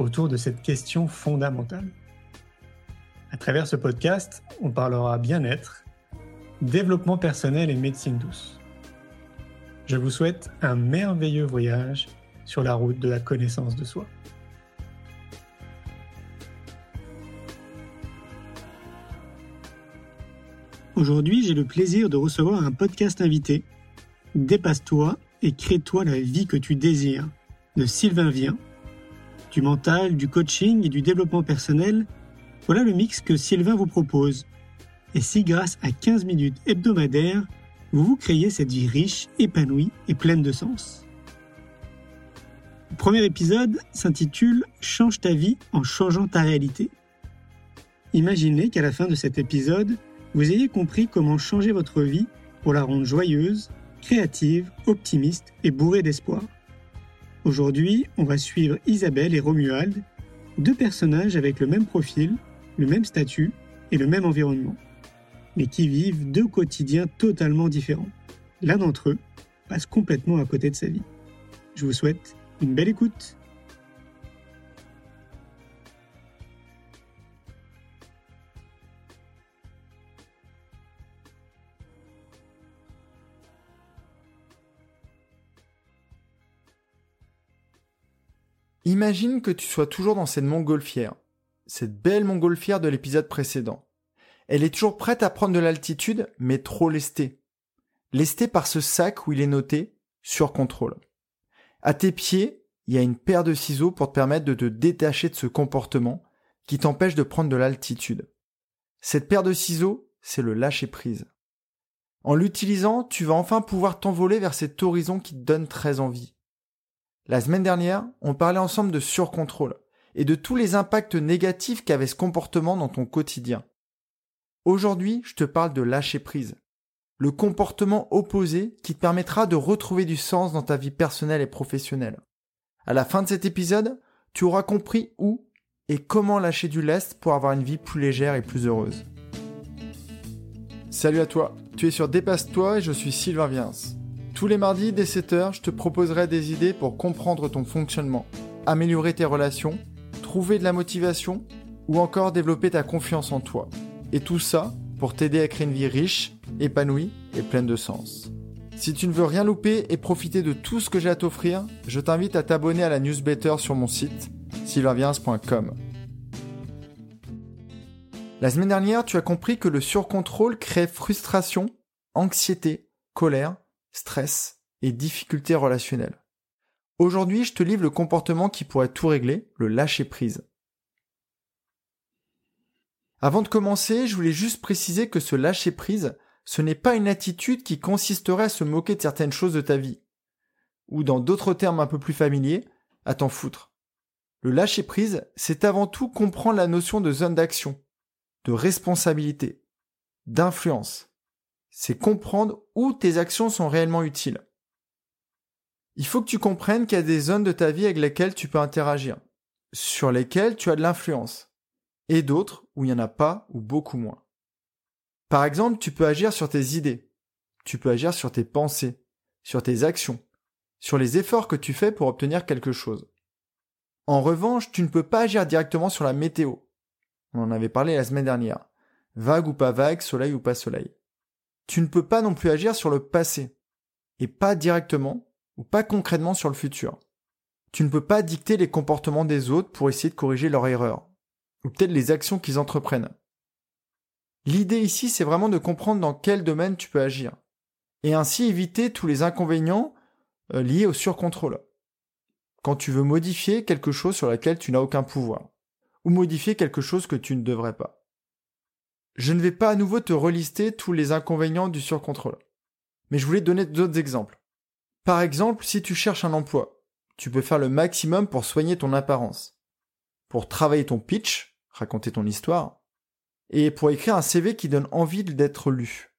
autour de cette question fondamentale. À travers ce podcast, on parlera bien-être, développement personnel et médecine douce. Je vous souhaite un merveilleux voyage sur la route de la connaissance de soi. Aujourd'hui, j'ai le plaisir de recevoir un podcast invité. Dépasse-toi et crée-toi la vie que tu désires de Sylvain Vien. Du mental, du coaching et du développement personnel, voilà le mix que Sylvain vous propose. Et si grâce à 15 minutes hebdomadaires, vous vous créez cette vie riche, épanouie et pleine de sens. Le premier épisode s'intitule Change ta vie en changeant ta réalité. Imaginez qu'à la fin de cet épisode, vous ayez compris comment changer votre vie pour la rendre joyeuse, créative, optimiste et bourrée d'espoir. Aujourd'hui, on va suivre Isabelle et Romuald, deux personnages avec le même profil, le même statut et le même environnement, mais qui vivent deux quotidiens totalement différents. L'un d'entre eux passe complètement à côté de sa vie. Je vous souhaite une belle écoute. Imagine que tu sois toujours dans cette montgolfière, cette belle montgolfière de l'épisode précédent. Elle est toujours prête à prendre de l'altitude, mais trop lestée. Lestée par ce sac où il est noté sur contrôle. À tes pieds, il y a une paire de ciseaux pour te permettre de te détacher de ce comportement qui t'empêche de prendre de l'altitude. Cette paire de ciseaux, c'est le lâcher prise. En l'utilisant, tu vas enfin pouvoir t'envoler vers cet horizon qui te donne très envie. La semaine dernière, on parlait ensemble de surcontrôle et de tous les impacts négatifs qu'avait ce comportement dans ton quotidien. Aujourd'hui, je te parle de lâcher prise. Le comportement opposé qui te permettra de retrouver du sens dans ta vie personnelle et professionnelle. À la fin de cet épisode, tu auras compris où et comment lâcher du lest pour avoir une vie plus légère et plus heureuse. Salut à toi, tu es sur Dépasse-toi et je suis Sylvain Viens. Tous les mardis dès 7h, je te proposerai des idées pour comprendre ton fonctionnement, améliorer tes relations, trouver de la motivation ou encore développer ta confiance en toi. Et tout ça pour t'aider à créer une vie riche, épanouie et pleine de sens. Si tu ne veux rien louper et profiter de tout ce que j'ai à t'offrir, je t'invite à t'abonner à la newsletter sur mon site sylvainviens.com. La semaine dernière, tu as compris que le surcontrôle crée frustration, anxiété, colère stress et difficultés relationnelles. Aujourd'hui, je te livre le comportement qui pourrait tout régler, le lâcher prise. Avant de commencer, je voulais juste préciser que ce lâcher prise, ce n'est pas une attitude qui consisterait à se moquer de certaines choses de ta vie. Ou dans d'autres termes un peu plus familiers, à t'en foutre. Le lâcher prise, c'est avant tout comprendre la notion de zone d'action, de responsabilité, d'influence, c'est comprendre où tes actions sont réellement utiles. Il faut que tu comprennes qu'il y a des zones de ta vie avec lesquelles tu peux interagir, sur lesquelles tu as de l'influence, et d'autres où il n'y en a pas ou beaucoup moins. Par exemple, tu peux agir sur tes idées, tu peux agir sur tes pensées, sur tes actions, sur les efforts que tu fais pour obtenir quelque chose. En revanche, tu ne peux pas agir directement sur la météo. On en avait parlé la semaine dernière. Vague ou pas vague, soleil ou pas soleil tu ne peux pas non plus agir sur le passé, et pas directement ou pas concrètement sur le futur. Tu ne peux pas dicter les comportements des autres pour essayer de corriger leurs erreurs, ou peut-être les actions qu'ils entreprennent. L'idée ici, c'est vraiment de comprendre dans quel domaine tu peux agir, et ainsi éviter tous les inconvénients euh, liés au surcontrôle. Quand tu veux modifier quelque chose sur laquelle tu n'as aucun pouvoir, ou modifier quelque chose que tu ne devrais pas. Je ne vais pas à nouveau te relister tous les inconvénients du surcontrôle. Mais je voulais donner d'autres exemples. Par exemple, si tu cherches un emploi, tu peux faire le maximum pour soigner ton apparence. pour travailler ton pitch, raconter ton histoire, et pour écrire un CV qui donne envie d'être lu.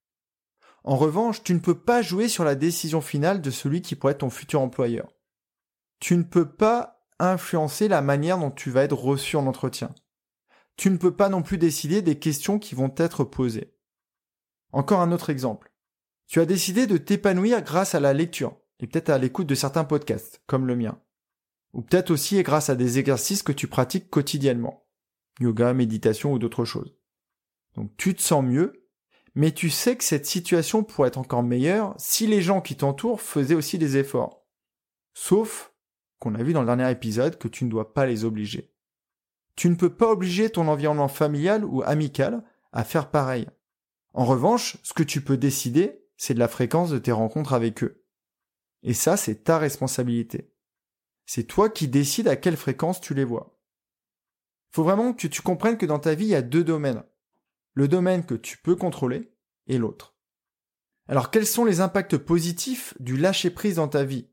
En revanche, tu ne peux pas jouer sur la décision finale de celui qui pourrait être ton futur employeur. Tu ne peux pas influencer la manière dont tu vas être reçu en entretien. Tu ne peux pas non plus décider des questions qui vont être posées. Encore un autre exemple. Tu as décidé de t'épanouir grâce à la lecture, et peut-être à l'écoute de certains podcasts, comme le mien. Ou peut-être aussi grâce à des exercices que tu pratiques quotidiennement. Yoga, méditation ou d'autres choses. Donc tu te sens mieux, mais tu sais que cette situation pourrait être encore meilleure si les gens qui t'entourent faisaient aussi des efforts. Sauf qu'on a vu dans le dernier épisode que tu ne dois pas les obliger. Tu ne peux pas obliger ton environnement familial ou amical à faire pareil. En revanche, ce que tu peux décider, c'est de la fréquence de tes rencontres avec eux. Et ça, c'est ta responsabilité. C'est toi qui décides à quelle fréquence tu les vois. Faut vraiment que tu comprennes que dans ta vie, il y a deux domaines. Le domaine que tu peux contrôler et l'autre. Alors, quels sont les impacts positifs du lâcher prise dans ta vie?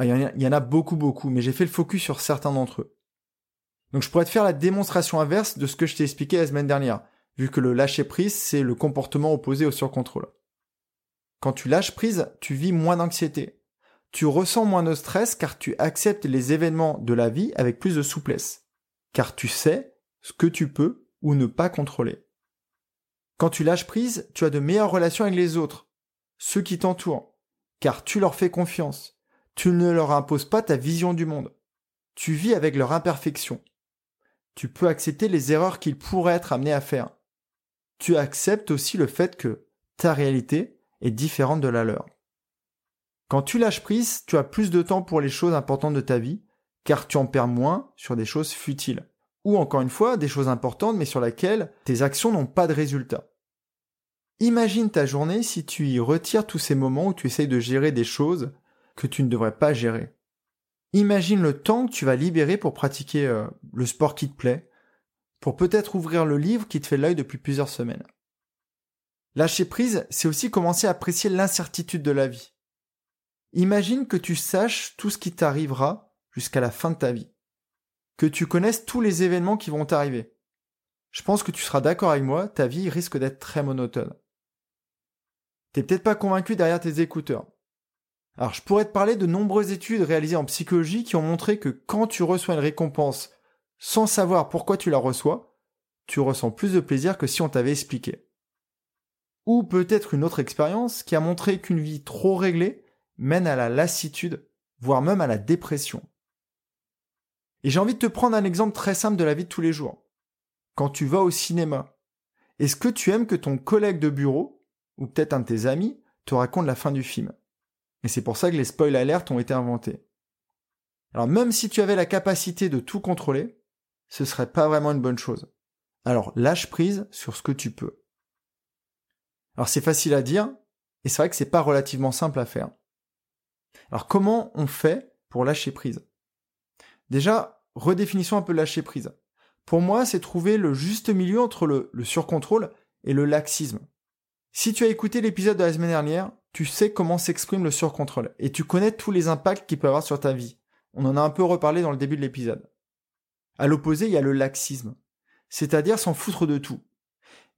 Il y en a beaucoup, beaucoup, mais j'ai fait le focus sur certains d'entre eux. Donc, je pourrais te faire la démonstration inverse de ce que je t'ai expliqué la semaine dernière, vu que le lâcher prise, c'est le comportement opposé au surcontrôle. Quand tu lâches prise, tu vis moins d'anxiété, tu ressens moins de stress car tu acceptes les événements de la vie avec plus de souplesse, car tu sais ce que tu peux ou ne pas contrôler. Quand tu lâches prise, tu as de meilleures relations avec les autres, ceux qui t'entourent, car tu leur fais confiance, tu ne leur imposes pas ta vision du monde, tu vis avec leur imperfection, tu peux accepter les erreurs qu'ils pourraient être amenés à faire, tu acceptes aussi le fait que ta réalité est différente de la leur. Quand tu lâches prise, tu as plus de temps pour les choses importantes de ta vie, car tu en perds moins sur des choses futiles. Ou encore une fois, des choses importantes mais sur lesquelles tes actions n'ont pas de résultat. Imagine ta journée si tu y retires tous ces moments où tu essayes de gérer des choses que tu ne devrais pas gérer. Imagine le temps que tu vas libérer pour pratiquer euh, le sport qui te plaît, pour peut-être ouvrir le livre qui te fait l'œil depuis plusieurs semaines. Lâcher prise, c'est aussi commencer à apprécier l'incertitude de la vie. Imagine que tu saches tout ce qui t'arrivera jusqu'à la fin de ta vie. Que tu connaisses tous les événements qui vont t'arriver. Je pense que tu seras d'accord avec moi, ta vie risque d'être très monotone. T'es peut-être pas convaincu derrière tes écouteurs. Alors je pourrais te parler de nombreuses études réalisées en psychologie qui ont montré que quand tu reçois une récompense sans savoir pourquoi tu la reçois, tu ressens plus de plaisir que si on t'avait expliqué. Ou peut-être une autre expérience qui a montré qu'une vie trop réglée mène à la lassitude, voire même à la dépression. Et j'ai envie de te prendre un exemple très simple de la vie de tous les jours. Quand tu vas au cinéma, est-ce que tu aimes que ton collègue de bureau, ou peut-être un de tes amis, te raconte la fin du film? Et c'est pour ça que les spoil alertes ont été inventés. Alors même si tu avais la capacité de tout contrôler, ce serait pas vraiment une bonne chose. Alors lâche prise sur ce que tu peux. Alors c'est facile à dire, et c'est vrai que c'est pas relativement simple à faire. Alors comment on fait pour lâcher prise? Déjà, redéfinissons un peu lâcher prise. Pour moi, c'est trouver le juste milieu entre le, surcontrôle et le laxisme. Si tu as écouté l'épisode de la semaine dernière, tu sais comment s'exprime le surcontrôle et tu connais tous les impacts qu'il peut avoir sur ta vie. On en a un peu reparlé dans le début de l'épisode. À l'opposé, il y a le laxisme, c'est-à-dire s'en foutre de tout.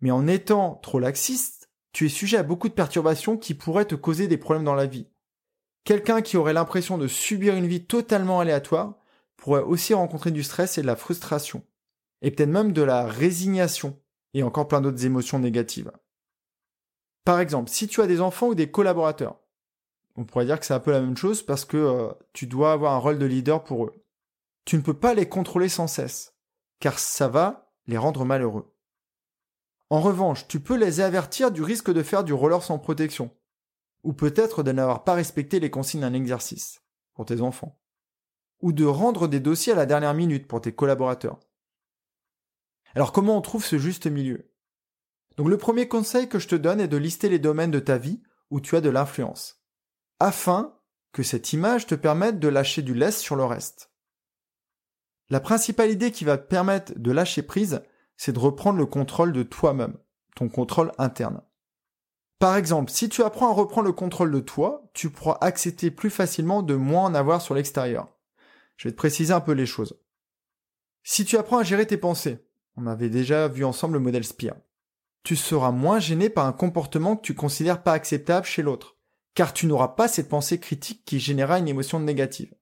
Mais en étant trop laxiste, tu es sujet à beaucoup de perturbations qui pourraient te causer des problèmes dans la vie. Quelqu'un qui aurait l'impression de subir une vie totalement aléatoire pourrait aussi rencontrer du stress et de la frustration, et peut-être même de la résignation, et encore plein d'autres émotions négatives. Par exemple, si tu as des enfants ou des collaborateurs, on pourrait dire que c'est un peu la même chose parce que euh, tu dois avoir un rôle de leader pour eux. Tu ne peux pas les contrôler sans cesse, car ça va les rendre malheureux. En revanche, tu peux les avertir du risque de faire du roller sans protection, ou peut-être de n'avoir pas respecté les consignes d'un exercice pour tes enfants, ou de rendre des dossiers à la dernière minute pour tes collaborateurs. Alors comment on trouve ce juste milieu? Donc le premier conseil que je te donne est de lister les domaines de ta vie où tu as de l'influence, afin que cette image te permette de lâcher du lest sur le reste. La principale idée qui va te permettre de lâcher prise, c'est de reprendre le contrôle de toi-même, ton contrôle interne. Par exemple, si tu apprends à reprendre le contrôle de toi, tu pourras accepter plus facilement de moins en avoir sur l'extérieur. Je vais te préciser un peu les choses. Si tu apprends à gérer tes pensées, on avait déjà vu ensemble le modèle Spire, tu seras moins gêné par un comportement que tu considères pas acceptable chez l'autre, car tu n'auras pas cette pensée critique qui générera une émotion négative.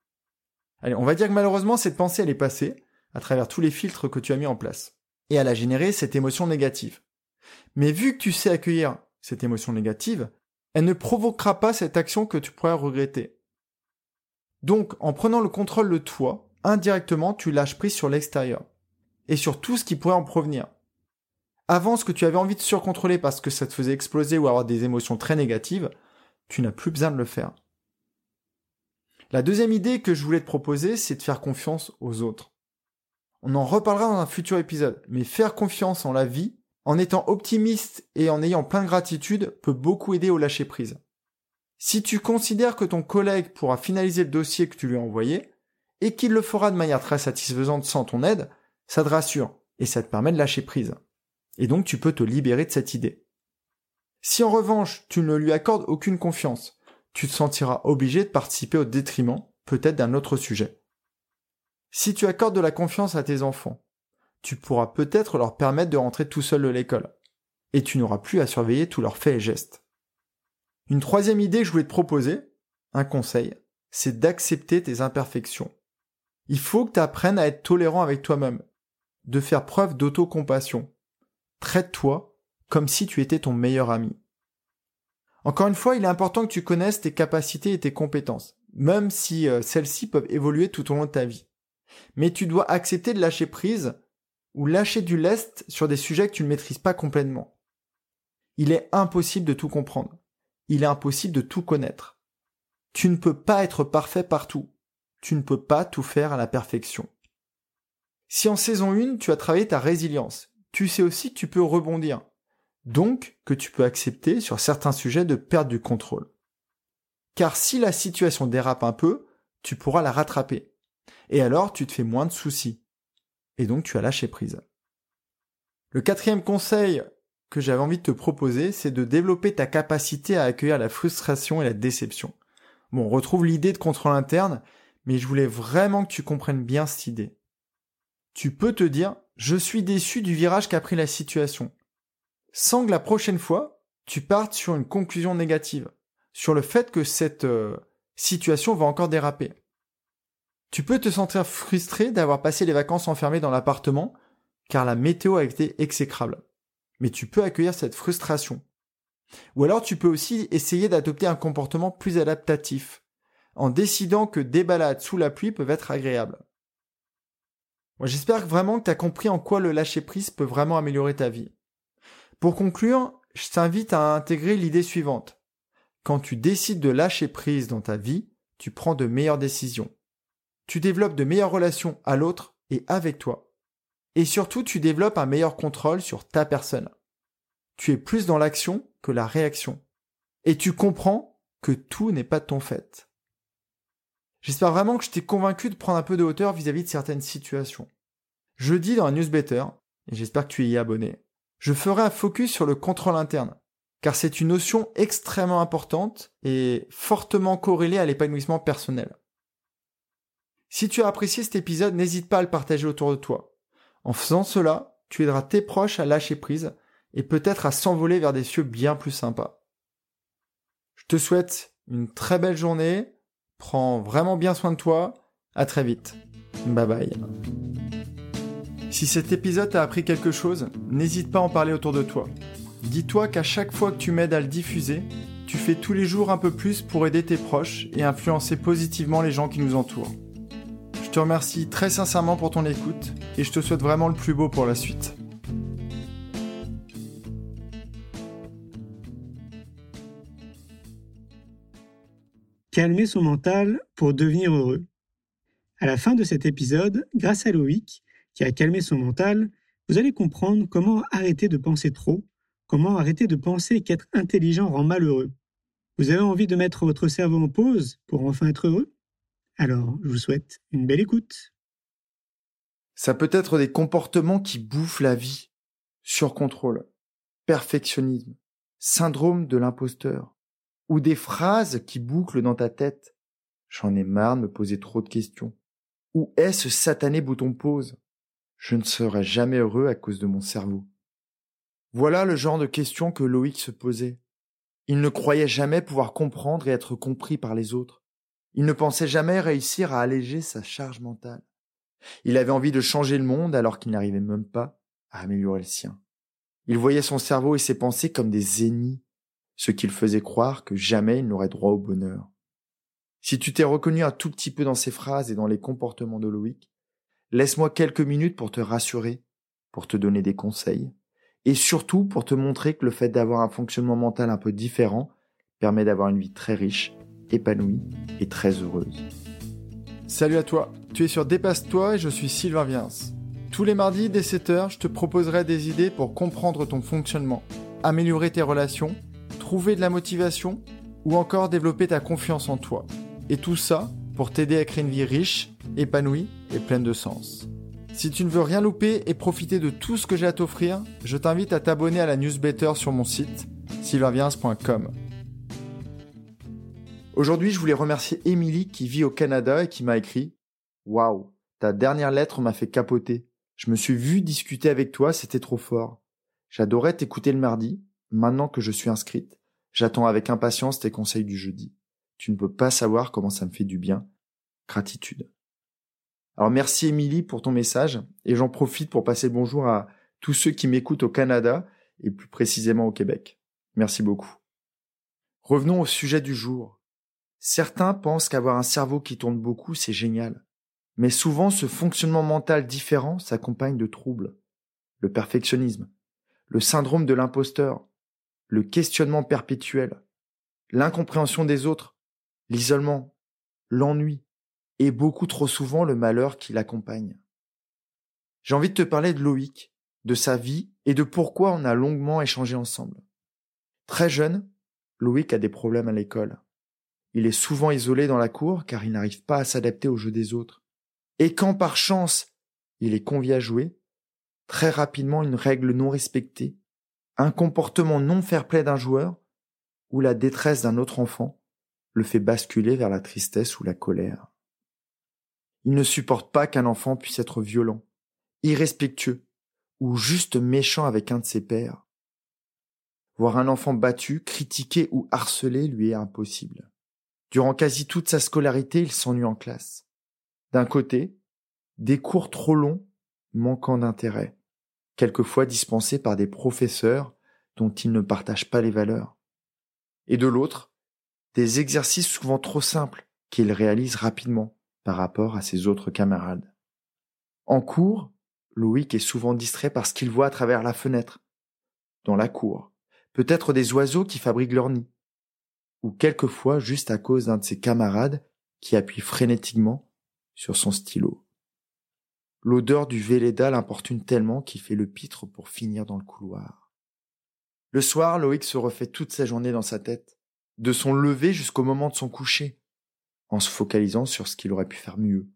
Allez, on va dire que malheureusement cette pensée elle est passée à travers tous les filtres que tu as mis en place, et elle a généré cette émotion négative. Mais vu que tu sais accueillir cette émotion négative, elle ne provoquera pas cette action que tu pourrais regretter. Donc, en prenant le contrôle de toi, indirectement, tu lâches prise sur l'extérieur. Et sur tout ce qui pourrait en provenir. Avant, ce que tu avais envie de surcontrôler parce que ça te faisait exploser ou avoir des émotions très négatives, tu n'as plus besoin de le faire. La deuxième idée que je voulais te proposer, c'est de faire confiance aux autres. On en reparlera dans un futur épisode, mais faire confiance en la vie, en étant optimiste et en ayant plein de gratitude, peut beaucoup aider au lâcher prise. Si tu considères que ton collègue pourra finaliser le dossier que tu lui as envoyé, et qu'il le fera de manière très satisfaisante sans ton aide, ça te rassure, et ça te permet de lâcher prise. Et donc tu peux te libérer de cette idée. Si en revanche tu ne lui accordes aucune confiance, tu te sentiras obligé de participer au détriment, peut-être d'un autre sujet. Si tu accordes de la confiance à tes enfants, tu pourras peut-être leur permettre de rentrer tout seul de l'école, et tu n'auras plus à surveiller tous leurs faits et gestes. Une troisième idée que je voulais te proposer, un conseil, c'est d'accepter tes imperfections. Il faut que tu apprennes à être tolérant avec toi-même, de faire preuve d'autocompassion. Traite-toi comme si tu étais ton meilleur ami. Encore une fois, il est important que tu connaisses tes capacités et tes compétences, même si euh, celles-ci peuvent évoluer tout au long de ta vie. Mais tu dois accepter de lâcher prise ou lâcher du lest sur des sujets que tu ne maîtrises pas complètement. Il est impossible de tout comprendre. Il est impossible de tout connaître. Tu ne peux pas être parfait partout. Tu ne peux pas tout faire à la perfection. Si en saison 1, tu as travaillé ta résilience, tu sais aussi que tu peux rebondir. Donc que tu peux accepter sur certains sujets de perdre du contrôle. Car si la situation dérape un peu, tu pourras la rattraper. Et alors tu te fais moins de soucis. Et donc tu as lâché prise. Le quatrième conseil que j'avais envie de te proposer, c'est de développer ta capacité à accueillir la frustration et la déception. Bon, on retrouve l'idée de contrôle interne, mais je voulais vraiment que tu comprennes bien cette idée. Tu peux te dire, je suis déçu du virage qu'a pris la situation sans que la prochaine fois, tu partes sur une conclusion négative, sur le fait que cette euh, situation va encore déraper. Tu peux te sentir frustré d'avoir passé les vacances enfermé dans l'appartement, car la météo a été exécrable. Mais tu peux accueillir cette frustration. Ou alors tu peux aussi essayer d'adopter un comportement plus adaptatif, en décidant que des balades sous la pluie peuvent être agréables. J'espère vraiment que tu as compris en quoi le lâcher prise peut vraiment améliorer ta vie. Pour conclure, je t'invite à intégrer l'idée suivante. Quand tu décides de lâcher prise dans ta vie, tu prends de meilleures décisions. Tu développes de meilleures relations à l'autre et avec toi. Et surtout, tu développes un meilleur contrôle sur ta personne. Tu es plus dans l'action que la réaction. Et tu comprends que tout n'est pas de ton fait. J'espère vraiment que je t'ai convaincu de prendre un peu de hauteur vis-à-vis de certaines situations. Je dis dans un newsletter, et j'espère que tu y es abonné, je ferai un focus sur le contrôle interne, car c'est une notion extrêmement importante et fortement corrélée à l'épanouissement personnel. Si tu as apprécié cet épisode, n'hésite pas à le partager autour de toi. En faisant cela, tu aideras tes proches à lâcher prise et peut-être à s'envoler vers des cieux bien plus sympas. Je te souhaite une très belle journée, prends vraiment bien soin de toi, à très vite. Bye bye. Si cet épisode t'a appris quelque chose, n'hésite pas à en parler autour de toi. Dis-toi qu'à chaque fois que tu m'aides à le diffuser, tu fais tous les jours un peu plus pour aider tes proches et influencer positivement les gens qui nous entourent. Je te remercie très sincèrement pour ton écoute et je te souhaite vraiment le plus beau pour la suite. Calmer son mental pour devenir heureux. À la fin de cet épisode, grâce à Loïc, qui a calmé son mental, vous allez comprendre comment arrêter de penser trop, comment arrêter de penser qu'être intelligent rend malheureux. Vous avez envie de mettre votre cerveau en pause pour enfin être heureux? Alors, je vous souhaite une belle écoute. Ça peut être des comportements qui bouffent la vie. Surcontrôle, perfectionnisme, syndrome de l'imposteur, ou des phrases qui bouclent dans ta tête. J'en ai marre de me poser trop de questions. Où est ce satané bouton pause? Je ne serai jamais heureux à cause de mon cerveau. Voilà le genre de questions que Loïc se posait. Il ne croyait jamais pouvoir comprendre et être compris par les autres. Il ne pensait jamais réussir à alléger sa charge mentale. Il avait envie de changer le monde alors qu'il n'arrivait même pas à améliorer le sien. Il voyait son cerveau et ses pensées comme des ennemis, ce qui le faisait croire que jamais il n'aurait droit au bonheur. Si tu t'es reconnu un tout petit peu dans ces phrases et dans les comportements de Loïc, laisse-moi quelques minutes pour te rassurer, pour te donner des conseils, et surtout pour te montrer que le fait d'avoir un fonctionnement mental un peu différent permet d'avoir une vie très riche, épanouie et très heureuse. Salut à toi, tu es sur Dépasse-toi et je suis Sylvain Viens. Tous les mardis dès 7h, je te proposerai des idées pour comprendre ton fonctionnement, améliorer tes relations, trouver de la motivation ou encore développer ta confiance en toi. Et tout ça pour t'aider à créer une vie riche, épanouie et pleine de sens. Si tu ne veux rien louper et profiter de tout ce que j'ai à t'offrir, je t'invite à t'abonner à la newsletter sur mon site sylvainviens.com. Aujourd'hui, je voulais remercier Émilie qui vit au Canada et qui m'a écrit Waouh, ta dernière lettre m'a fait capoter. Je me suis vu discuter avec toi, c'était trop fort. J'adorais t'écouter le mardi. Maintenant que je suis inscrite, j'attends avec impatience tes conseils du jeudi. Tu ne peux pas savoir comment ça me fait du bien. Gratitude. Alors merci Émilie pour ton message et j'en profite pour passer bonjour à tous ceux qui m'écoutent au Canada et plus précisément au Québec. Merci beaucoup. Revenons au sujet du jour. Certains pensent qu'avoir un cerveau qui tourne beaucoup, c'est génial. Mais souvent, ce fonctionnement mental différent s'accompagne de troubles. Le perfectionnisme, le syndrome de l'imposteur, le questionnement perpétuel, l'incompréhension des autres, l'isolement, l'ennui, et beaucoup trop souvent le malheur qui l'accompagne. J'ai envie de te parler de Loïc, de sa vie et de pourquoi on a longuement échangé ensemble. Très jeune, Loïc a des problèmes à l'école. Il est souvent isolé dans la cour car il n'arrive pas à s'adapter aux jeux des autres. Et quand par chance il est convié à jouer, très rapidement une règle non respectée, un comportement non fair-play d'un joueur ou la détresse d'un autre enfant le fait basculer vers la tristesse ou la colère. Il ne supporte pas qu'un enfant puisse être violent, irrespectueux ou juste méchant avec un de ses pères. Voir un enfant battu, critiqué ou harcelé lui est impossible. Durant quasi toute sa scolarité, il s'ennuie en classe. D'un côté, des cours trop longs, manquant d'intérêt, quelquefois dispensés par des professeurs dont il ne partage pas les valeurs. Et de l'autre, des exercices souvent trop simples qu'il réalise rapidement, par rapport à ses autres camarades. En cours, Loïc est souvent distrait par ce qu'il voit à travers la fenêtre, dans la cour, peut-être des oiseaux qui fabriquent leur nid, ou quelquefois juste à cause d'un de ses camarades qui appuie frénétiquement sur son stylo. L'odeur du Véleda l'importune tellement qu'il fait le pitre pour finir dans le couloir. Le soir, Loïc se refait toute sa journée dans sa tête, de son lever jusqu'au moment de son coucher, en se focalisant sur ce qu'il aurait pu faire mieux,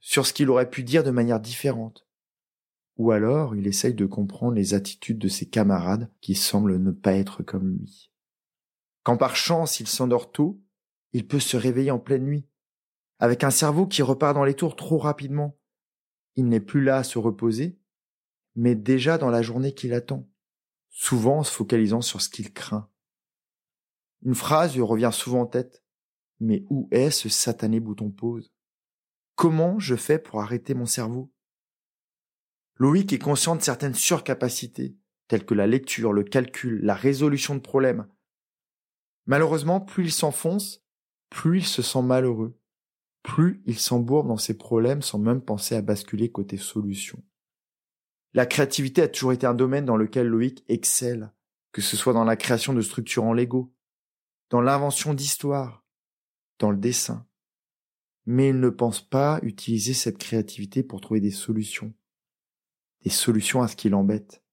sur ce qu'il aurait pu dire de manière différente. Ou alors il essaye de comprendre les attitudes de ses camarades qui semblent ne pas être comme lui. Quand par chance il s'endort tôt, il peut se réveiller en pleine nuit, avec un cerveau qui repart dans les tours trop rapidement. Il n'est plus là à se reposer, mais déjà dans la journée qui l'attend, souvent en se focalisant sur ce qu'il craint. Une phrase lui revient souvent en tête. Mais où est ce satané bouton pause Comment je fais pour arrêter mon cerveau? Loïc est conscient de certaines surcapacités, telles que la lecture, le calcul, la résolution de problèmes. Malheureusement, plus il s'enfonce, plus il se sent malheureux, plus il s'embourbe dans ses problèmes sans même penser à basculer côté solution. La créativité a toujours été un domaine dans lequel Loïc excelle, que ce soit dans la création de structures en Lego, dans l'invention d'histoires, dans le dessin. Mais il ne pense pas utiliser cette créativité pour trouver des solutions. Des solutions à ce qui l'embête.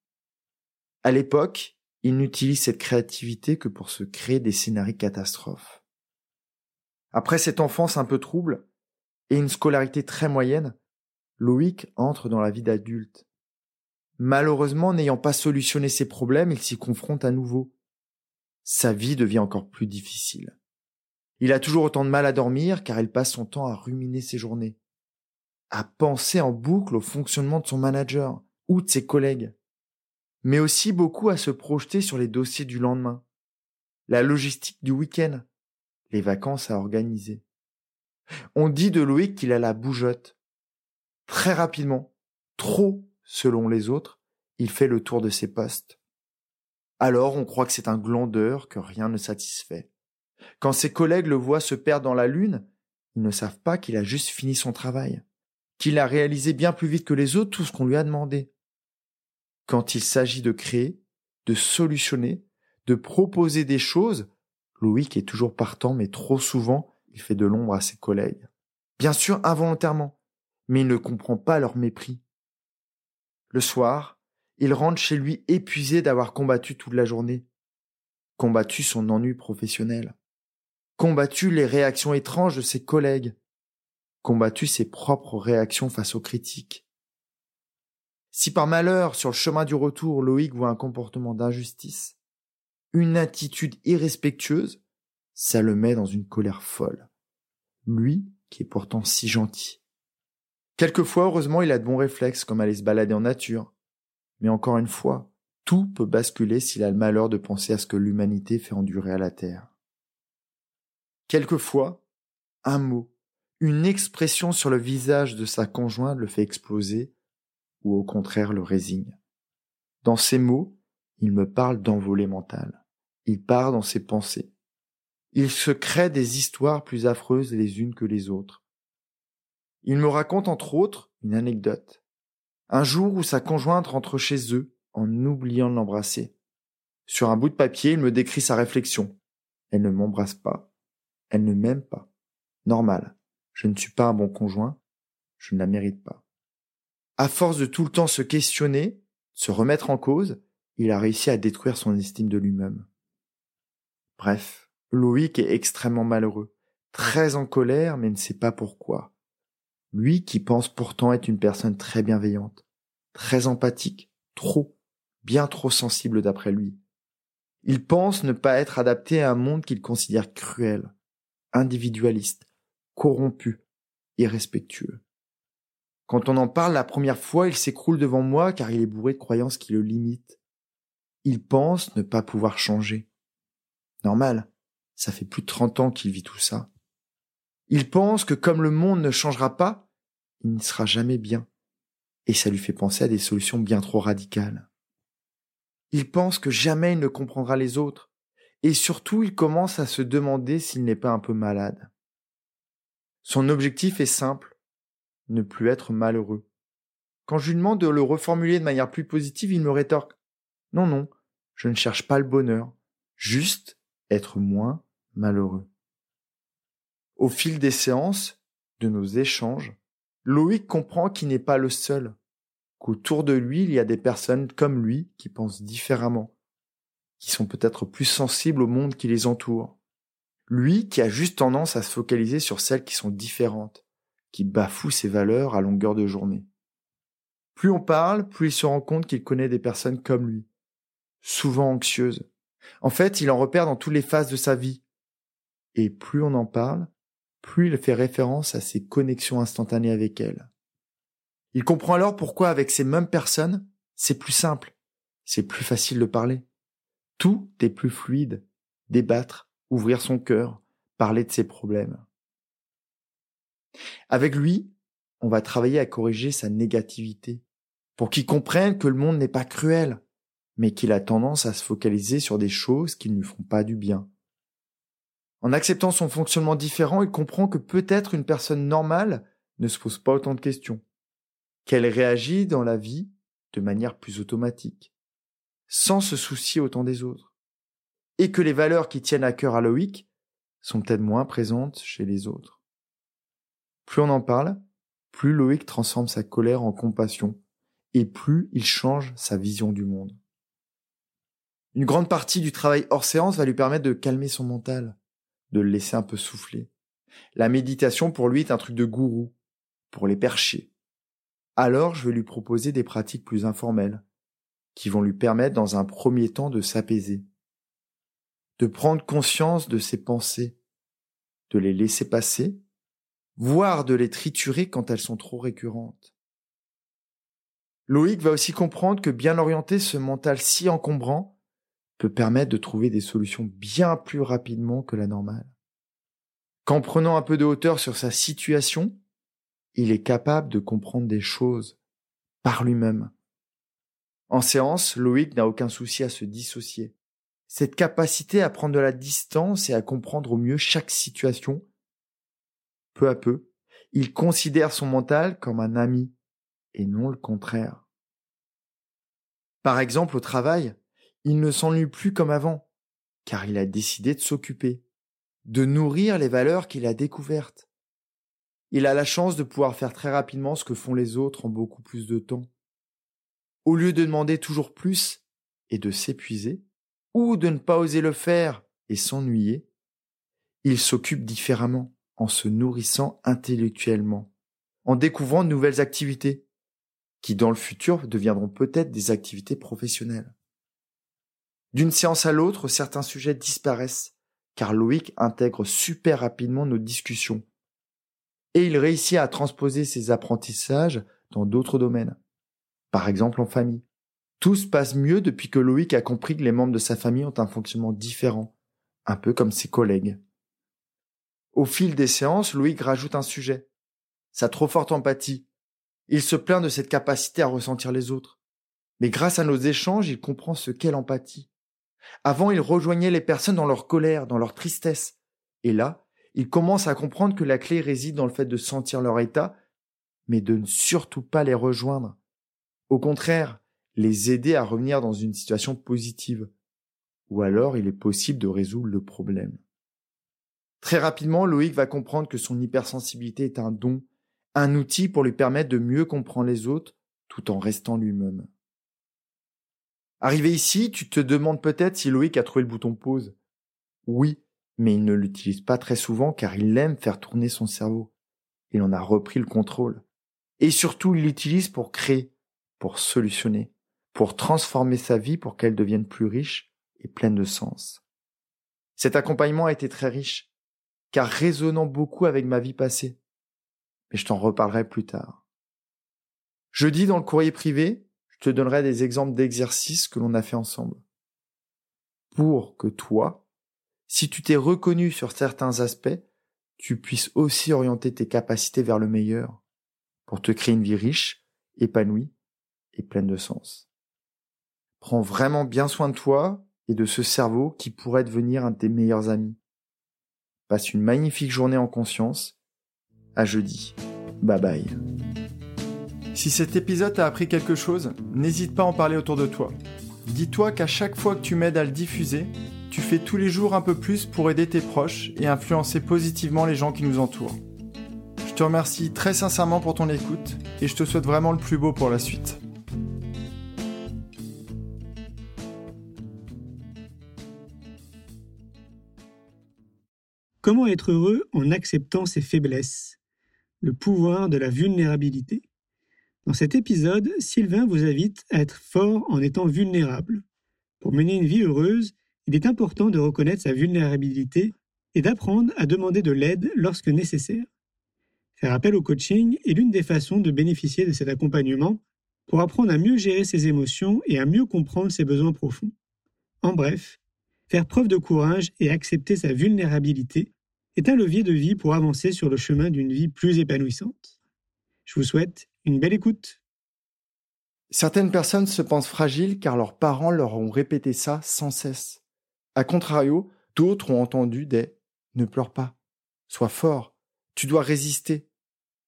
À l'époque, il n'utilise cette créativité que pour se créer des scénarios catastrophes. Après cette enfance un peu trouble et une scolarité très moyenne, Loïc entre dans la vie d'adulte. Malheureusement, n'ayant pas solutionné ses problèmes, il s'y confronte à nouveau. Sa vie devient encore plus difficile. Il a toujours autant de mal à dormir car il passe son temps à ruminer ses journées, à penser en boucle au fonctionnement de son manager ou de ses collègues, mais aussi beaucoup à se projeter sur les dossiers du lendemain, la logistique du week-end, les vacances à organiser. On dit de Loïc qu'il a la bougeotte. Très rapidement, trop selon les autres, il fait le tour de ses postes. Alors on croit que c'est un glandeur, que rien ne satisfait. Quand ses collègues le voient se perdre dans la lune, ils ne savent pas qu'il a juste fini son travail, qu'il a réalisé bien plus vite que les autres tout ce qu'on lui a demandé. Quand il s'agit de créer, de solutionner, de proposer des choses, Loïc est toujours partant, mais trop souvent, il fait de l'ombre à ses collègues. Bien sûr, involontairement, mais il ne comprend pas leur mépris. Le soir, il rentre chez lui épuisé d'avoir combattu toute la journée, combattu son ennui professionnel, combattu les réactions étranges de ses collègues, combattu ses propres réactions face aux critiques. Si par malheur, sur le chemin du retour, Loïc voit un comportement d'injustice, une attitude irrespectueuse, ça le met dans une colère folle. Lui, qui est pourtant si gentil. Quelquefois, heureusement, il a de bons réflexes, comme aller se balader en nature. Mais encore une fois, tout peut basculer s'il a le malheur de penser à ce que l'humanité fait endurer à la Terre. Quelquefois, un mot, une expression sur le visage de sa conjointe le fait exploser ou au contraire le résigne. Dans ces mots, il me parle d'envolée mentale. Il part dans ses pensées. Il se crée des histoires plus affreuses les unes que les autres. Il me raconte entre autres une anecdote. Un jour où sa conjointe rentre chez eux en oubliant de l'embrasser. Sur un bout de papier, il me décrit sa réflexion. Elle ne m'embrasse pas. Elle ne m'aime pas. Normal. Je ne suis pas un bon conjoint. Je ne la mérite pas à force de tout le temps se questionner, se remettre en cause, il a réussi à détruire son estime de lui-même. Bref, Loïc est extrêmement malheureux, très en colère, mais ne sait pas pourquoi. Lui qui pense pourtant être une personne très bienveillante, très empathique, trop, bien trop sensible d'après lui. Il pense ne pas être adapté à un monde qu'il considère cruel, individualiste, corrompu, irrespectueux. Quand on en parle la première fois, il s'écroule devant moi car il est bourré de croyances qui le limitent. Il pense ne pas pouvoir changer. Normal, ça fait plus de trente ans qu'il vit tout ça. Il pense que comme le monde ne changera pas, il ne sera jamais bien. Et ça lui fait penser à des solutions bien trop radicales. Il pense que jamais il ne comprendra les autres. Et surtout, il commence à se demander s'il n'est pas un peu malade. Son objectif est simple ne plus être malheureux. Quand je lui demande de le reformuler de manière plus positive, il me rétorque Non, non, je ne cherche pas le bonheur, juste être moins malheureux. Au fil des séances, de nos échanges, Loïc comprend qu'il n'est pas le seul, qu'autour de lui, il y a des personnes comme lui qui pensent différemment, qui sont peut-être plus sensibles au monde qui les entoure. Lui qui a juste tendance à se focaliser sur celles qui sont différentes qui bafoue ses valeurs à longueur de journée. Plus on parle, plus il se rend compte qu'il connaît des personnes comme lui, souvent anxieuses. En fait, il en repère dans toutes les phases de sa vie. Et plus on en parle, plus il fait référence à ses connexions instantanées avec elles. Il comprend alors pourquoi avec ces mêmes personnes, c'est plus simple, c'est plus facile de parler. Tout est plus fluide, débattre, ouvrir son cœur, parler de ses problèmes. Avec lui, on va travailler à corriger sa négativité, pour qu'il comprenne que le monde n'est pas cruel, mais qu'il a tendance à se focaliser sur des choses qui ne lui font pas du bien. En acceptant son fonctionnement différent, il comprend que peut-être une personne normale ne se pose pas autant de questions, qu'elle réagit dans la vie de manière plus automatique, sans se soucier autant des autres, et que les valeurs qui tiennent à cœur à Loïc sont peut-être moins présentes chez les autres. Plus on en parle, plus Loïc transforme sa colère en compassion, et plus il change sa vision du monde. Une grande partie du travail hors séance va lui permettre de calmer son mental, de le laisser un peu souffler. La méditation pour lui est un truc de gourou, pour les percher. Alors je vais lui proposer des pratiques plus informelles, qui vont lui permettre dans un premier temps de s'apaiser, de prendre conscience de ses pensées, de les laisser passer voire de les triturer quand elles sont trop récurrentes. Loïc va aussi comprendre que bien orienter ce mental si encombrant peut permettre de trouver des solutions bien plus rapidement que la normale. Qu'en prenant un peu de hauteur sur sa situation, il est capable de comprendre des choses par lui-même. En séance, Loïc n'a aucun souci à se dissocier. Cette capacité à prendre de la distance et à comprendre au mieux chaque situation, peu à peu, il considère son mental comme un ami et non le contraire. Par exemple, au travail, il ne s'ennuie plus comme avant, car il a décidé de s'occuper, de nourrir les valeurs qu'il a découvertes. Il a la chance de pouvoir faire très rapidement ce que font les autres en beaucoup plus de temps. Au lieu de demander toujours plus et de s'épuiser, ou de ne pas oser le faire et s'ennuyer, il s'occupe différemment en se nourrissant intellectuellement, en découvrant de nouvelles activités, qui dans le futur deviendront peut-être des activités professionnelles. D'une séance à l'autre, certains sujets disparaissent, car Loïc intègre super rapidement nos discussions. Et il réussit à transposer ses apprentissages dans d'autres domaines. Par exemple en famille. Tout se passe mieux depuis que Loïc a compris que les membres de sa famille ont un fonctionnement différent, un peu comme ses collègues. Au fil des séances, Loïc rajoute un sujet. Sa trop forte empathie. Il se plaint de cette capacité à ressentir les autres. Mais grâce à nos échanges, il comprend ce qu'est l'empathie. Avant, il rejoignait les personnes dans leur colère, dans leur tristesse. Et là, il commence à comprendre que la clé réside dans le fait de sentir leur état, mais de ne surtout pas les rejoindre. Au contraire, les aider à revenir dans une situation positive. Ou alors il est possible de résoudre le problème. Très rapidement, Loïc va comprendre que son hypersensibilité est un don, un outil pour lui permettre de mieux comprendre les autres tout en restant lui-même. Arrivé ici, tu te demandes peut-être si Loïc a trouvé le bouton pause. Oui, mais il ne l'utilise pas très souvent car il aime faire tourner son cerveau. Il en a repris le contrôle. Et surtout, il l'utilise pour créer, pour solutionner, pour transformer sa vie pour qu'elle devienne plus riche et pleine de sens. Cet accompagnement a été très riche, car résonnant beaucoup avec ma vie passée. Mais je t'en reparlerai plus tard. Jeudi, dans le courrier privé, te donnerai des exemples d'exercices que l'on a fait ensemble. Pour que toi, si tu t'es reconnu sur certains aspects, tu puisses aussi orienter tes capacités vers le meilleur, pour te créer une vie riche, épanouie et pleine de sens. Prends vraiment bien soin de toi et de ce cerveau qui pourrait devenir un de tes meilleurs amis. Passe une magnifique journée en conscience. À jeudi. Bye bye. Si cet épisode t'a appris quelque chose, n'hésite pas à en parler autour de toi. Dis-toi qu'à chaque fois que tu m'aides à le diffuser, tu fais tous les jours un peu plus pour aider tes proches et influencer positivement les gens qui nous entourent. Je te remercie très sincèrement pour ton écoute et je te souhaite vraiment le plus beau pour la suite. Comment être heureux en acceptant ses faiblesses? Le pouvoir de la vulnérabilité? Dans cet épisode, Sylvain vous invite à être fort en étant vulnérable. Pour mener une vie heureuse, il est important de reconnaître sa vulnérabilité et d'apprendre à demander de l'aide lorsque nécessaire. Faire appel au coaching est l'une des façons de bénéficier de cet accompagnement pour apprendre à mieux gérer ses émotions et à mieux comprendre ses besoins profonds. En bref, faire preuve de courage et accepter sa vulnérabilité est un levier de vie pour avancer sur le chemin d'une vie plus épanouissante. Je vous souhaite une belle écoute. Certaines personnes se pensent fragiles car leurs parents leur ont répété ça sans cesse. A contrario, d'autres ont entendu des ne pleure pas, sois fort, tu dois résister.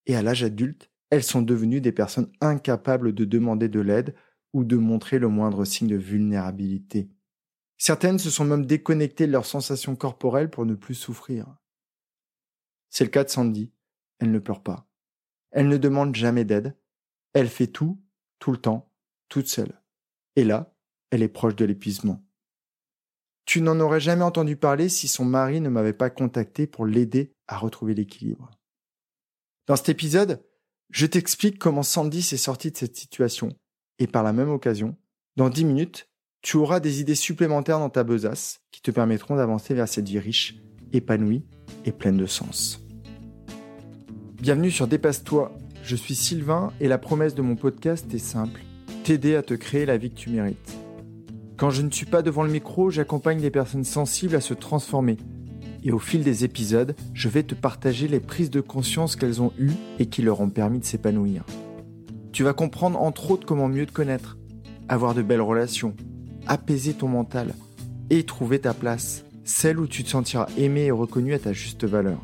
Et à l'âge adulte, elles sont devenues des personnes incapables de demander de l'aide ou de montrer le moindre signe de vulnérabilité. Certaines se sont même déconnectées de leurs sensations corporelles pour ne plus souffrir. C'est le cas de Sandy. Elle ne pleure pas. Elle ne demande jamais d'aide. Elle fait tout, tout le temps, toute seule. Et là, elle est proche de l'épuisement. Tu n'en aurais jamais entendu parler si son mari ne m'avait pas contacté pour l'aider à retrouver l'équilibre. Dans cet épisode, je t'explique comment Sandy s'est sortie de cette situation. Et par la même occasion, dans dix minutes, tu auras des idées supplémentaires dans ta besace qui te permettront d'avancer vers cette vie riche, épanouie et pleine de sens. Bienvenue sur Dépasse-toi. Je suis Sylvain et la promesse de mon podcast est simple t'aider à te créer la vie que tu mérites. Quand je ne suis pas devant le micro, j'accompagne des personnes sensibles à se transformer. Et au fil des épisodes, je vais te partager les prises de conscience qu'elles ont eues et qui leur ont permis de s'épanouir. Tu vas comprendre entre autres comment mieux te connaître, avoir de belles relations, apaiser ton mental et trouver ta place, celle où tu te sentiras aimé et reconnu à ta juste valeur.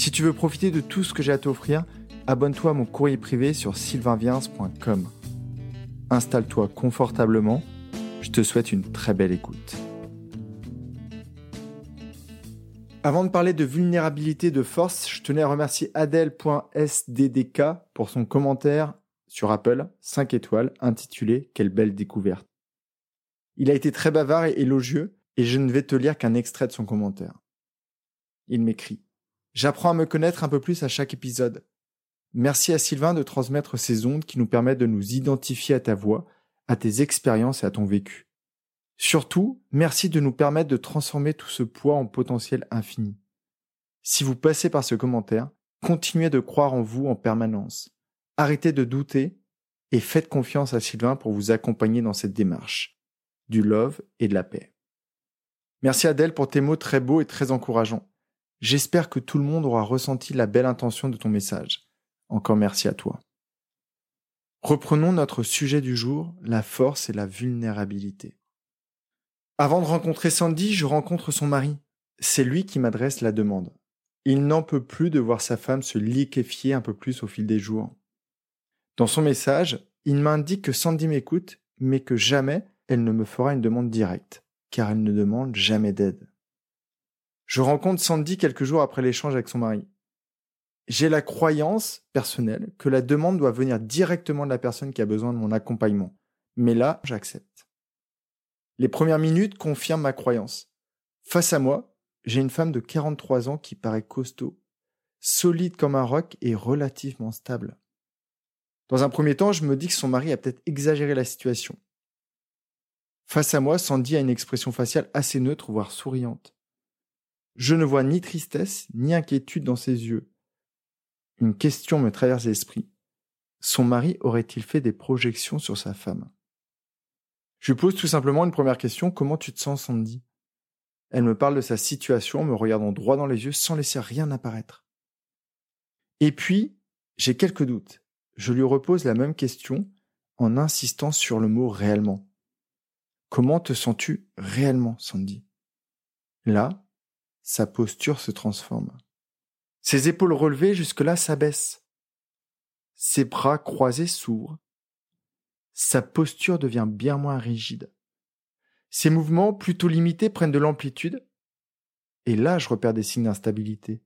Si tu veux profiter de tout ce que j'ai à t'offrir, abonne-toi à mon courrier privé sur sylvainviens.com. Installe-toi confortablement, je te souhaite une très belle écoute. Avant de parler de vulnérabilité de force, je tenais à remercier Adèle.sddk pour son commentaire sur Apple, 5 étoiles, intitulé Quelle belle découverte. Il a été très bavard et élogieux, et je ne vais te lire qu'un extrait de son commentaire. Il m'écrit J'apprends à me connaître un peu plus à chaque épisode. Merci à Sylvain de transmettre ces ondes qui nous permettent de nous identifier à ta voix, à tes expériences et à ton vécu. Surtout, merci de nous permettre de transformer tout ce poids en potentiel infini. Si vous passez par ce commentaire, continuez de croire en vous en permanence. Arrêtez de douter et faites confiance à Sylvain pour vous accompagner dans cette démarche. Du love et de la paix. Merci Adèle pour tes mots très beaux et très encourageants. J'espère que tout le monde aura ressenti la belle intention de ton message. Encore merci à toi. Reprenons notre sujet du jour, la force et la vulnérabilité. Avant de rencontrer Sandy, je rencontre son mari. C'est lui qui m'adresse la demande. Il n'en peut plus de voir sa femme se liquéfier un peu plus au fil des jours. Dans son message, il m'indique que Sandy m'écoute, mais que jamais elle ne me fera une demande directe, car elle ne demande jamais d'aide. Je rencontre Sandy quelques jours après l'échange avec son mari j'ai la croyance personnelle que la demande doit venir directement de la personne qui a besoin de mon accompagnement. Mais là, j'accepte. Les premières minutes confirment ma croyance. Face à moi, j'ai une femme de 43 ans qui paraît costaud, solide comme un roc et relativement stable. Dans un premier temps, je me dis que son mari a peut-être exagéré la situation. Face à moi, Sandy a une expression faciale assez neutre, voire souriante. Je ne vois ni tristesse, ni inquiétude dans ses yeux. Une question me traverse l'esprit. Son mari aurait-il fait des projections sur sa femme? Je lui pose tout simplement une première question. Comment tu te sens, Sandy? Elle me parle de sa situation en me regardant droit dans les yeux sans laisser rien apparaître. Et puis, j'ai quelques doutes. Je lui repose la même question en insistant sur le mot réellement. Comment te sens-tu réellement, Sandy? Là, sa posture se transforme. Ses épaules relevées jusque-là s'abaissent. Ses bras croisés s'ouvrent. Sa posture devient bien moins rigide. Ses mouvements, plutôt limités, prennent de l'amplitude. Et là, je repère des signes d'instabilité.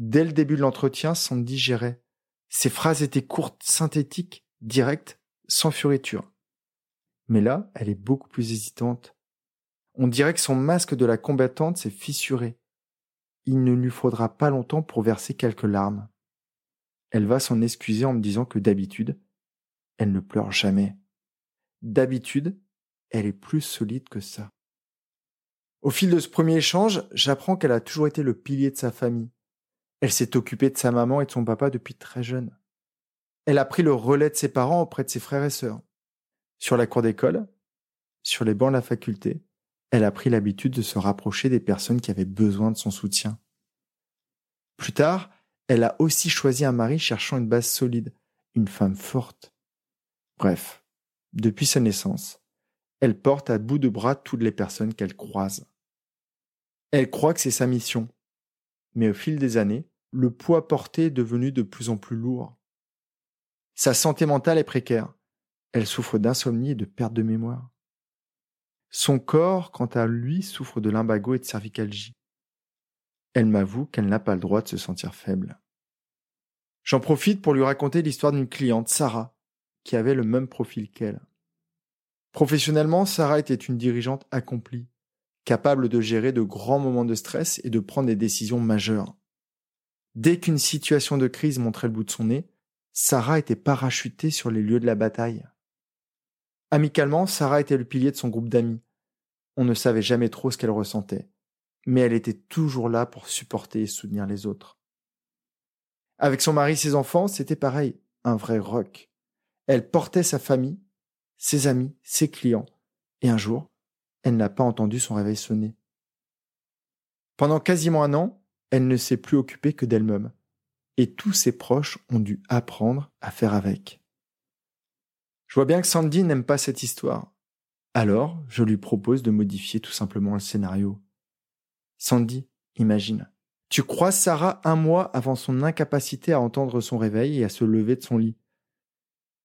Dès le début de l'entretien, Sandy gérait. Ses phrases étaient courtes, synthétiques, directes, sans furiture. Mais là, elle est beaucoup plus hésitante. On dirait que son masque de la combattante s'est fissuré il ne lui faudra pas longtemps pour verser quelques larmes. Elle va s'en excuser en me disant que d'habitude, elle ne pleure jamais. D'habitude, elle est plus solide que ça. Au fil de ce premier échange, j'apprends qu'elle a toujours été le pilier de sa famille. Elle s'est occupée de sa maman et de son papa depuis très jeune. Elle a pris le relais de ses parents auprès de ses frères et sœurs. Sur la cour d'école, sur les bancs de la faculté, elle a pris l'habitude de se rapprocher des personnes qui avaient besoin de son soutien. Plus tard, elle a aussi choisi un mari cherchant une base solide, une femme forte. Bref, depuis sa naissance, elle porte à bout de bras toutes les personnes qu'elle croise. Elle croit que c'est sa mission. Mais au fil des années, le poids porté est devenu de plus en plus lourd. Sa santé mentale est précaire. Elle souffre d'insomnie et de perte de mémoire. Son corps, quant à lui, souffre de lumbago et de cervicalgie. Elle m'avoue qu'elle n'a pas le droit de se sentir faible. J'en profite pour lui raconter l'histoire d'une cliente, Sarah, qui avait le même profil qu'elle. Professionnellement, Sarah était une dirigeante accomplie, capable de gérer de grands moments de stress et de prendre des décisions majeures. Dès qu'une situation de crise montrait le bout de son nez, Sarah était parachutée sur les lieux de la bataille. Amicalement, Sarah était le pilier de son groupe d'amis. On ne savait jamais trop ce qu'elle ressentait, mais elle était toujours là pour supporter et soutenir les autres. Avec son mari et ses enfants, c'était pareil, un vrai rock. Elle portait sa famille, ses amis, ses clients, et un jour, elle n'a pas entendu son réveil sonner. Pendant quasiment un an, elle ne s'est plus occupée que d'elle-même, et tous ses proches ont dû apprendre à faire avec. Je vois bien que Sandy n'aime pas cette histoire. Alors, je lui propose de modifier tout simplement le scénario. Sandy, imagine. Tu croises Sarah un mois avant son incapacité à entendre son réveil et à se lever de son lit.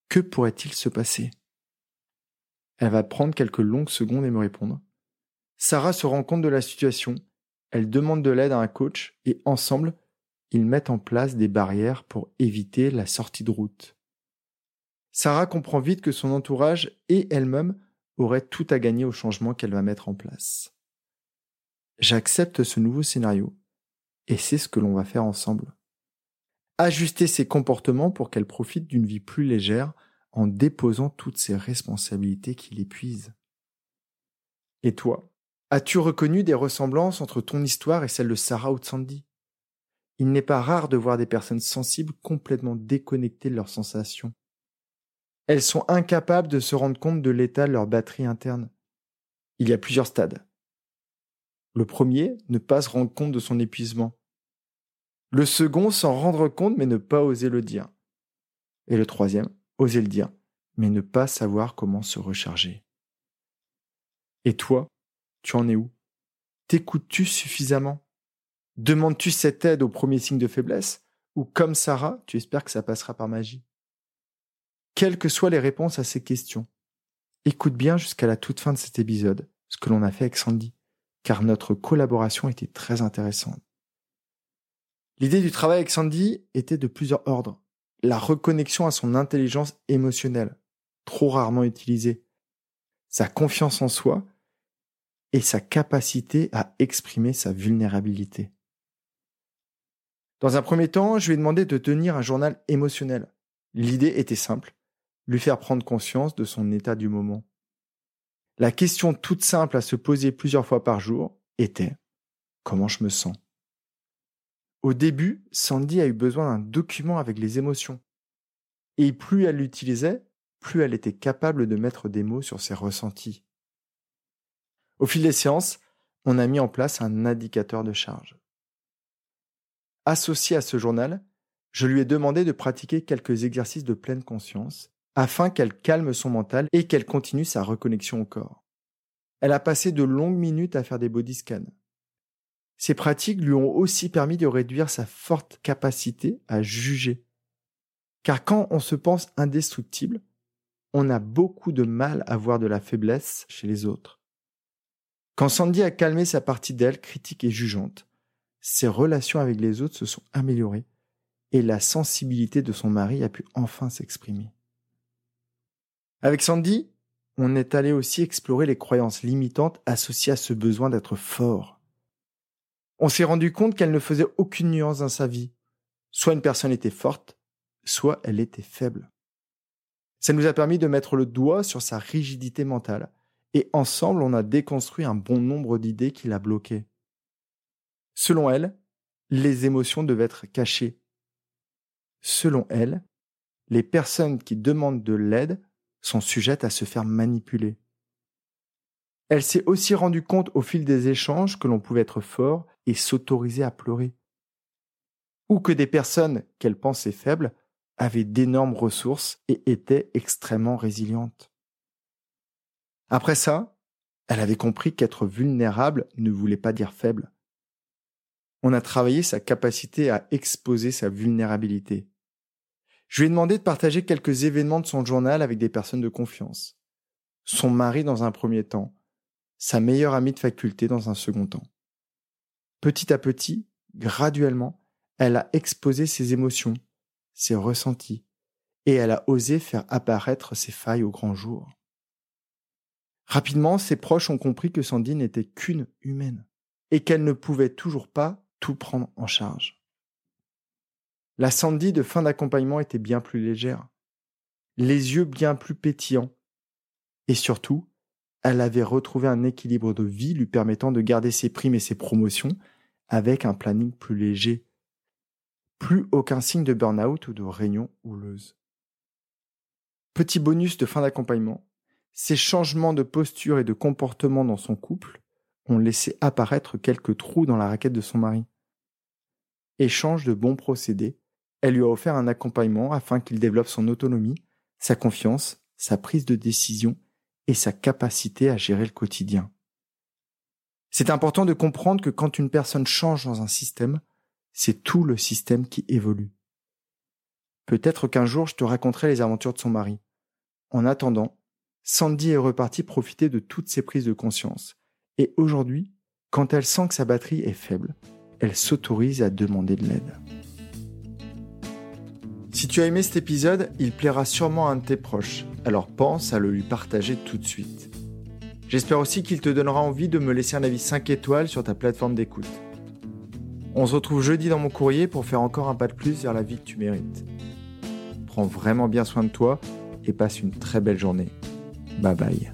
Que pourrait-il se passer? Elle va prendre quelques longues secondes et me répondre. Sarah se rend compte de la situation, elle demande de l'aide à un coach et ensemble, ils mettent en place des barrières pour éviter la sortie de route. Sarah comprend vite que son entourage et elle-même auraient tout à gagner au changement qu'elle va mettre en place. J'accepte ce nouveau scénario et c'est ce que l'on va faire ensemble. Ajuster ses comportements pour qu'elle profite d'une vie plus légère en déposant toutes ses responsabilités qui l'épuisent. Et toi, as-tu reconnu des ressemblances entre ton histoire et celle de Sarah ou Il n'est pas rare de voir des personnes sensibles complètement déconnectées de leurs sensations. Elles sont incapables de se rendre compte de l'état de leur batterie interne. Il y a plusieurs stades. Le premier, ne pas se rendre compte de son épuisement. Le second, s'en rendre compte mais ne pas oser le dire. Et le troisième, oser le dire, mais ne pas savoir comment se recharger. Et toi, tu en es où? T'écoutes-tu suffisamment? Demandes-tu cette aide au premier signe de faiblesse? Ou comme Sarah, tu espères que ça passera par magie? Quelles que soient les réponses à ces questions, écoute bien jusqu'à la toute fin de cet épisode ce que l'on a fait avec Sandy car notre collaboration était très intéressante. L'idée du travail avec Sandy était de plusieurs ordres. La reconnexion à son intelligence émotionnelle, trop rarement utilisée, sa confiance en soi et sa capacité à exprimer sa vulnérabilité. Dans un premier temps, je lui ai demandé de tenir un journal émotionnel. L'idée était simple, lui faire prendre conscience de son état du moment. La question toute simple à se poser plusieurs fois par jour était Comment je me sens? Au début, Sandy a eu besoin d'un document avec les émotions. Et plus elle l'utilisait, plus elle était capable de mettre des mots sur ses ressentis. Au fil des séances, on a mis en place un indicateur de charge. Associé à ce journal, je lui ai demandé de pratiquer quelques exercices de pleine conscience afin qu'elle calme son mental et qu'elle continue sa reconnexion au corps. Elle a passé de longues minutes à faire des body scans. Ces pratiques lui ont aussi permis de réduire sa forte capacité à juger. Car quand on se pense indestructible, on a beaucoup de mal à voir de la faiblesse chez les autres. Quand Sandy a calmé sa partie d'elle critique et jugeante, ses relations avec les autres se sont améliorées et la sensibilité de son mari a pu enfin s'exprimer. Avec Sandy, on est allé aussi explorer les croyances limitantes associées à ce besoin d'être fort. On s'est rendu compte qu'elle ne faisait aucune nuance dans sa vie. Soit une personne était forte, soit elle était faible. Ça nous a permis de mettre le doigt sur sa rigidité mentale, et ensemble on a déconstruit un bon nombre d'idées qui la bloquaient. Selon elle, les émotions devaient être cachées. Selon elle, les personnes qui demandent de l'aide sont sujettes à se faire manipuler. Elle s'est aussi rendue compte au fil des échanges que l'on pouvait être fort et s'autoriser à pleurer. Ou que des personnes qu'elle pensait faibles avaient d'énormes ressources et étaient extrêmement résilientes. Après ça, elle avait compris qu'être vulnérable ne voulait pas dire faible. On a travaillé sa capacité à exposer sa vulnérabilité. Je lui ai demandé de partager quelques événements de son journal avec des personnes de confiance. Son mari dans un premier temps, sa meilleure amie de faculté dans un second temps. Petit à petit, graduellement, elle a exposé ses émotions, ses ressentis, et elle a osé faire apparaître ses failles au grand jour. Rapidement, ses proches ont compris que Sandy n'était qu'une humaine, et qu'elle ne pouvait toujours pas tout prendre en charge. La Sandy de fin d'accompagnement était bien plus légère, les yeux bien plus pétillants, et surtout, elle avait retrouvé un équilibre de vie lui permettant de garder ses primes et ses promotions avec un planning plus léger. Plus aucun signe de burn-out ou de réunion houleuse. Petit bonus de fin d'accompagnement. Ces changements de posture et de comportement dans son couple ont laissé apparaître quelques trous dans la raquette de son mari. Échange de bons procédés, elle lui a offert un accompagnement afin qu'il développe son autonomie, sa confiance, sa prise de décision et sa capacité à gérer le quotidien. C'est important de comprendre que quand une personne change dans un système, c'est tout le système qui évolue. Peut-être qu'un jour je te raconterai les aventures de son mari. En attendant, Sandy est repartie profiter de toutes ses prises de conscience. Et aujourd'hui, quand elle sent que sa batterie est faible, elle s'autorise à demander de l'aide. Si tu as aimé cet épisode, il plaira sûrement à un de tes proches, alors pense à le lui partager tout de suite. J'espère aussi qu'il te donnera envie de me laisser un avis 5 étoiles sur ta plateforme d'écoute. On se retrouve jeudi dans mon courrier pour faire encore un pas de plus vers la vie que tu mérites. Prends vraiment bien soin de toi et passe une très belle journée. Bye bye.